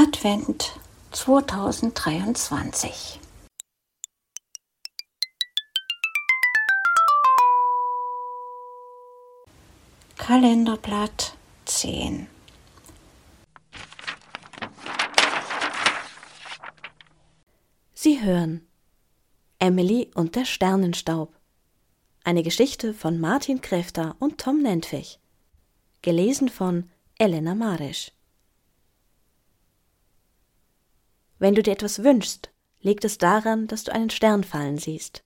Advent 2023. Kalenderblatt 10. Sie hören Emily und der Sternenstaub. Eine Geschichte von Martin Kräfter und Tom Nentwich. Gelesen von Elena Marisch. Wenn du dir etwas wünschst, liegt es daran, dass du einen Stern fallen siehst.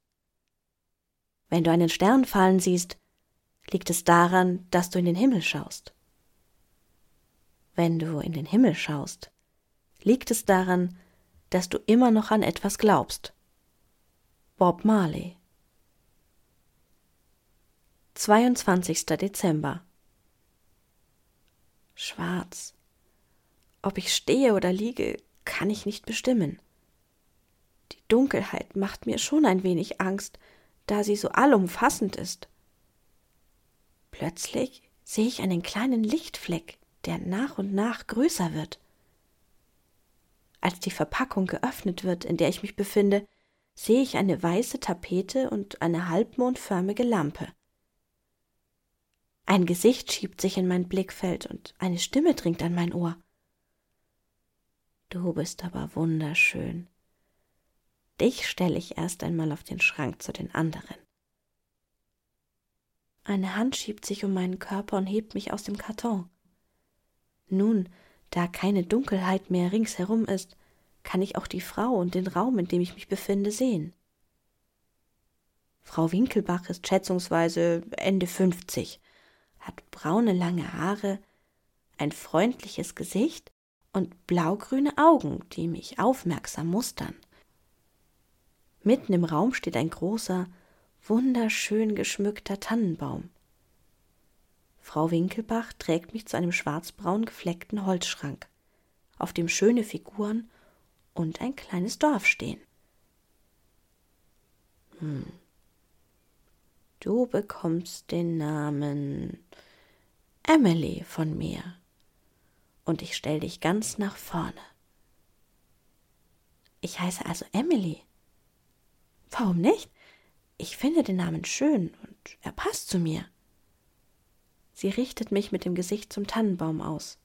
Wenn du einen Stern fallen siehst, liegt es daran, dass du in den Himmel schaust. Wenn du in den Himmel schaust, liegt es daran, dass du immer noch an etwas glaubst. Bob Marley 22. Dezember Schwarz. Ob ich stehe oder liege, kann ich nicht bestimmen. Die Dunkelheit macht mir schon ein wenig Angst, da sie so allumfassend ist. Plötzlich sehe ich einen kleinen Lichtfleck, der nach und nach größer wird. Als die Verpackung geöffnet wird, in der ich mich befinde, sehe ich eine weiße Tapete und eine halbmondförmige Lampe. Ein Gesicht schiebt sich in mein Blickfeld und eine Stimme dringt an mein Ohr. Du bist aber wunderschön. Dich stelle ich erst einmal auf den Schrank zu den anderen. Eine Hand schiebt sich um meinen Körper und hebt mich aus dem Karton. Nun, da keine Dunkelheit mehr ringsherum ist, kann ich auch die Frau und den Raum, in dem ich mich befinde, sehen. Frau Winkelbach ist schätzungsweise Ende fünfzig, hat braune lange Haare, ein freundliches Gesicht und blaugrüne Augen, die mich aufmerksam mustern. Mitten im Raum steht ein großer, wunderschön geschmückter Tannenbaum. Frau Winkelbach trägt mich zu einem schwarzbraun gefleckten Holzschrank, auf dem schöne Figuren und ein kleines Dorf stehen. Hm. Du bekommst den Namen Emily von mir und ich stell dich ganz nach vorne. Ich heiße also Emily. Warum nicht? Ich finde den Namen schön und er passt zu mir. Sie richtet mich mit dem Gesicht zum Tannenbaum aus.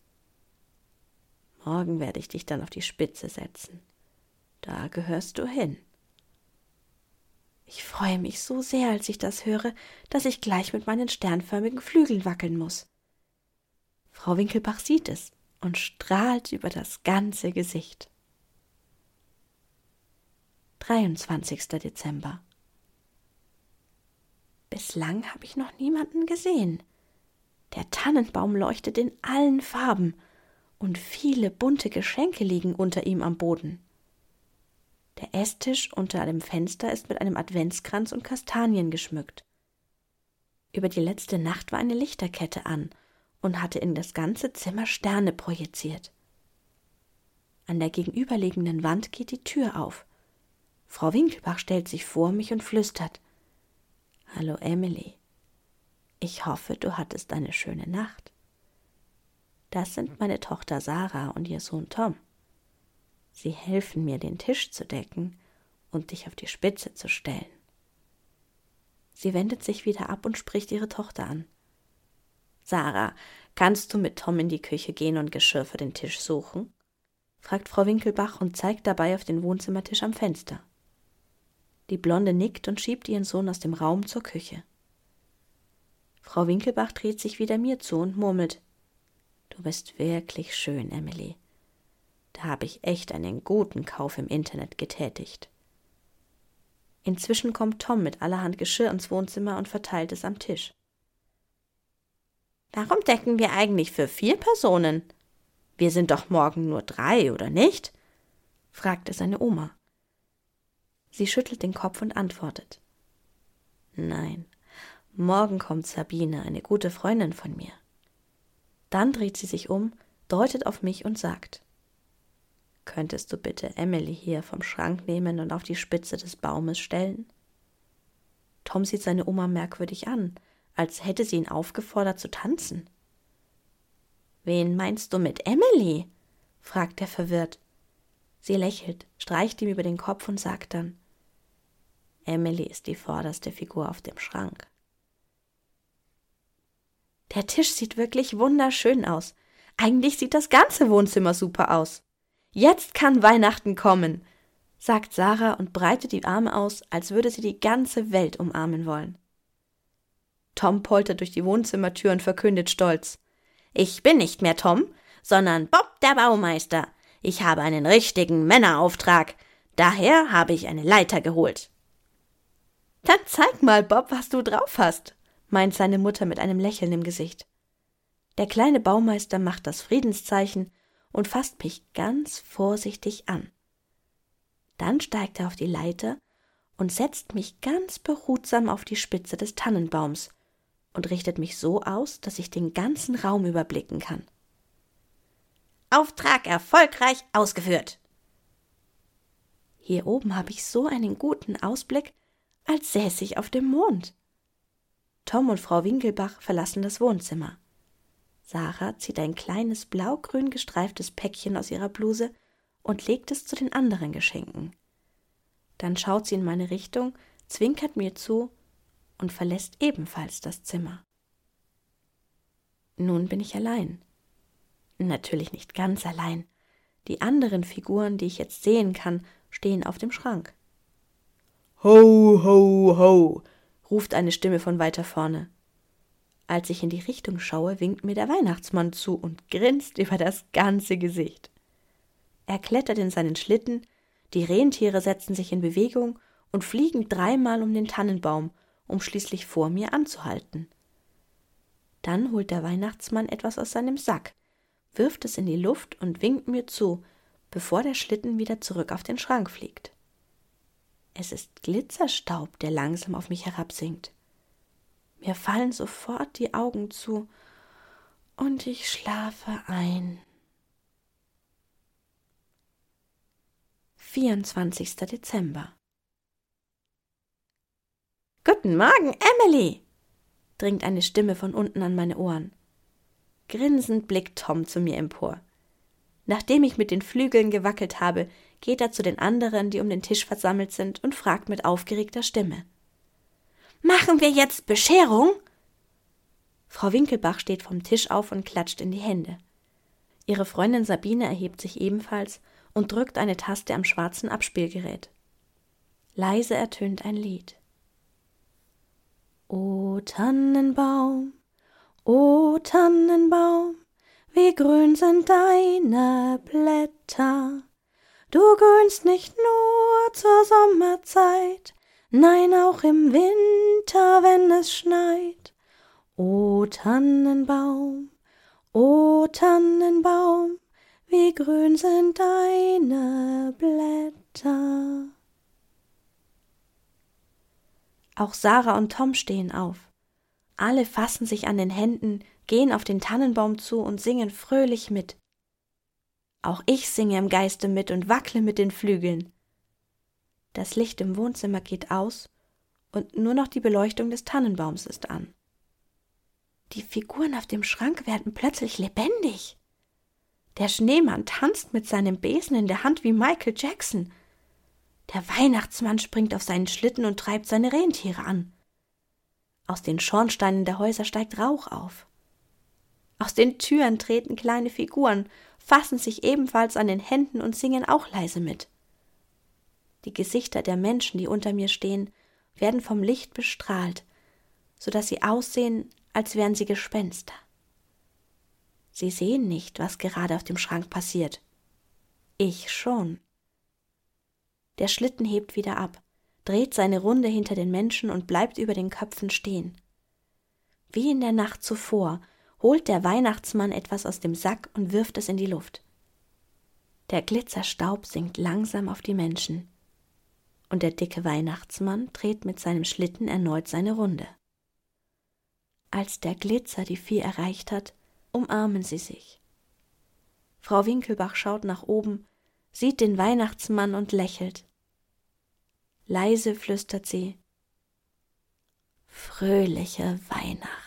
Morgen werde ich dich dann auf die Spitze setzen. Da gehörst du hin. Ich freue mich so sehr, als ich das höre, dass ich gleich mit meinen sternförmigen Flügeln wackeln muss. Frau Winkelbach sieht es und strahlt über das ganze Gesicht. 23. Dezember. Bislang habe ich noch niemanden gesehen. Der Tannenbaum leuchtet in allen Farben, und viele bunte Geschenke liegen unter ihm am Boden. Der Esstisch unter dem Fenster ist mit einem Adventskranz und Kastanien geschmückt. Über die letzte Nacht war eine Lichterkette an, und hatte in das ganze Zimmer Sterne projiziert. An der gegenüberliegenden Wand geht die Tür auf. Frau Winkelbach stellt sich vor mich und flüstert Hallo Emily. Ich hoffe, du hattest eine schöne Nacht. Das sind meine Tochter Sarah und ihr Sohn Tom. Sie helfen mir, den Tisch zu decken und dich auf die Spitze zu stellen. Sie wendet sich wieder ab und spricht ihre Tochter an. Sarah, kannst du mit Tom in die Küche gehen und Geschirr für den Tisch suchen? fragt Frau Winkelbach und zeigt dabei auf den Wohnzimmertisch am Fenster. Die Blonde nickt und schiebt ihren Sohn aus dem Raum zur Küche. Frau Winkelbach dreht sich wieder mir zu und murmelt Du bist wirklich schön, Emily. Da habe ich echt einen guten Kauf im Internet getätigt. Inzwischen kommt Tom mit allerhand Geschirr ins Wohnzimmer und verteilt es am Tisch. Warum decken wir eigentlich für vier Personen? Wir sind doch morgen nur drei, oder nicht? fragte seine Oma. Sie schüttelt den Kopf und antwortet Nein, morgen kommt Sabine, eine gute Freundin von mir. Dann dreht sie sich um, deutet auf mich und sagt Könntest du bitte Emily hier vom Schrank nehmen und auf die Spitze des Baumes stellen? Tom sieht seine Oma merkwürdig an, als hätte sie ihn aufgefordert zu tanzen. Wen meinst du mit Emily? fragt er verwirrt. Sie lächelt, streicht ihm über den Kopf und sagt dann Emily ist die vorderste Figur auf dem Schrank. Der Tisch sieht wirklich wunderschön aus. Eigentlich sieht das ganze Wohnzimmer super aus. Jetzt kann Weihnachten kommen, sagt Sarah und breitet die Arme aus, als würde sie die ganze Welt umarmen wollen. Tom poltert durch die Wohnzimmertür und verkündet stolz Ich bin nicht mehr Tom, sondern Bob der Baumeister. Ich habe einen richtigen Männerauftrag. Daher habe ich eine Leiter geholt. Dann zeig mal, Bob, was du drauf hast, meint seine Mutter mit einem Lächeln im Gesicht. Der kleine Baumeister macht das Friedenszeichen und fasst mich ganz vorsichtig an. Dann steigt er auf die Leiter und setzt mich ganz behutsam auf die Spitze des Tannenbaums und richtet mich so aus, dass ich den ganzen Raum überblicken kann. Auftrag erfolgreich ausgeführt. Hier oben habe ich so einen guten Ausblick, als säße ich auf dem Mond. Tom und Frau Winkelbach verlassen das Wohnzimmer. Sarah zieht ein kleines blaugrün gestreiftes Päckchen aus ihrer Bluse und legt es zu den anderen Geschenken. Dann schaut sie in meine Richtung, zwinkert mir zu und verlässt ebenfalls das Zimmer. Nun bin ich allein. Natürlich nicht ganz allein. Die anderen Figuren, die ich jetzt sehen kann, stehen auf dem Schrank. Ho, ho, ho, ruft eine Stimme von weiter vorne. Als ich in die Richtung schaue, winkt mir der Weihnachtsmann zu und grinst über das ganze Gesicht. Er klettert in seinen Schlitten, die Rentiere setzen sich in Bewegung und fliegen dreimal um den Tannenbaum, um schließlich vor mir anzuhalten. Dann holt der Weihnachtsmann etwas aus seinem Sack, wirft es in die Luft und winkt mir zu, bevor der Schlitten wieder zurück auf den Schrank fliegt. Es ist Glitzerstaub, der langsam auf mich herabsinkt. Mir fallen sofort die Augen zu und ich schlafe ein. 24. Dezember. Guten Morgen, Emily! dringt eine Stimme von unten an meine Ohren. Grinsend blickt Tom zu mir empor. Nachdem ich mit den Flügeln gewackelt habe, geht er zu den anderen, die um den Tisch versammelt sind, und fragt mit aufgeregter Stimme. Machen wir jetzt Bescherung? Frau Winkelbach steht vom Tisch auf und klatscht in die Hände. Ihre Freundin Sabine erhebt sich ebenfalls und drückt eine Taste am schwarzen Abspielgerät. Leise ertönt ein Lied. O Tannenbaum, o Tannenbaum, wie grün sind deine Blätter. Du grünst nicht nur zur Sommerzeit, nein auch im Winter, wenn es schneit. O Tannenbaum, o Tannenbaum, wie grün sind deine Blätter. Auch Sarah und Tom stehen auf. Alle fassen sich an den Händen, gehen auf den Tannenbaum zu und singen fröhlich mit. Auch ich singe im Geiste mit und wackle mit den Flügeln. Das Licht im Wohnzimmer geht aus und nur noch die Beleuchtung des Tannenbaums ist an. Die Figuren auf dem Schrank werden plötzlich lebendig. Der Schneemann tanzt mit seinem Besen in der Hand wie Michael Jackson. Der Weihnachtsmann springt auf seinen Schlitten und treibt seine Rentiere an. Aus den Schornsteinen der Häuser steigt Rauch auf. Aus den Türen treten kleine Figuren, fassen sich ebenfalls an den Händen und singen auch leise mit. Die Gesichter der Menschen, die unter mir stehen, werden vom Licht bestrahlt, so dass sie aussehen, als wären sie Gespenster. Sie sehen nicht, was gerade auf dem Schrank passiert. Ich schon. Der Schlitten hebt wieder ab, dreht seine Runde hinter den Menschen und bleibt über den Köpfen stehen. Wie in der Nacht zuvor holt der Weihnachtsmann etwas aus dem Sack und wirft es in die Luft. Der Glitzerstaub sinkt langsam auf die Menschen, und der dicke Weihnachtsmann dreht mit seinem Schlitten erneut seine Runde. Als der Glitzer die Vieh erreicht hat, umarmen sie sich. Frau Winkelbach schaut nach oben, sieht den Weihnachtsmann und lächelt. Leise flüstert sie Fröhliche Weihnachten.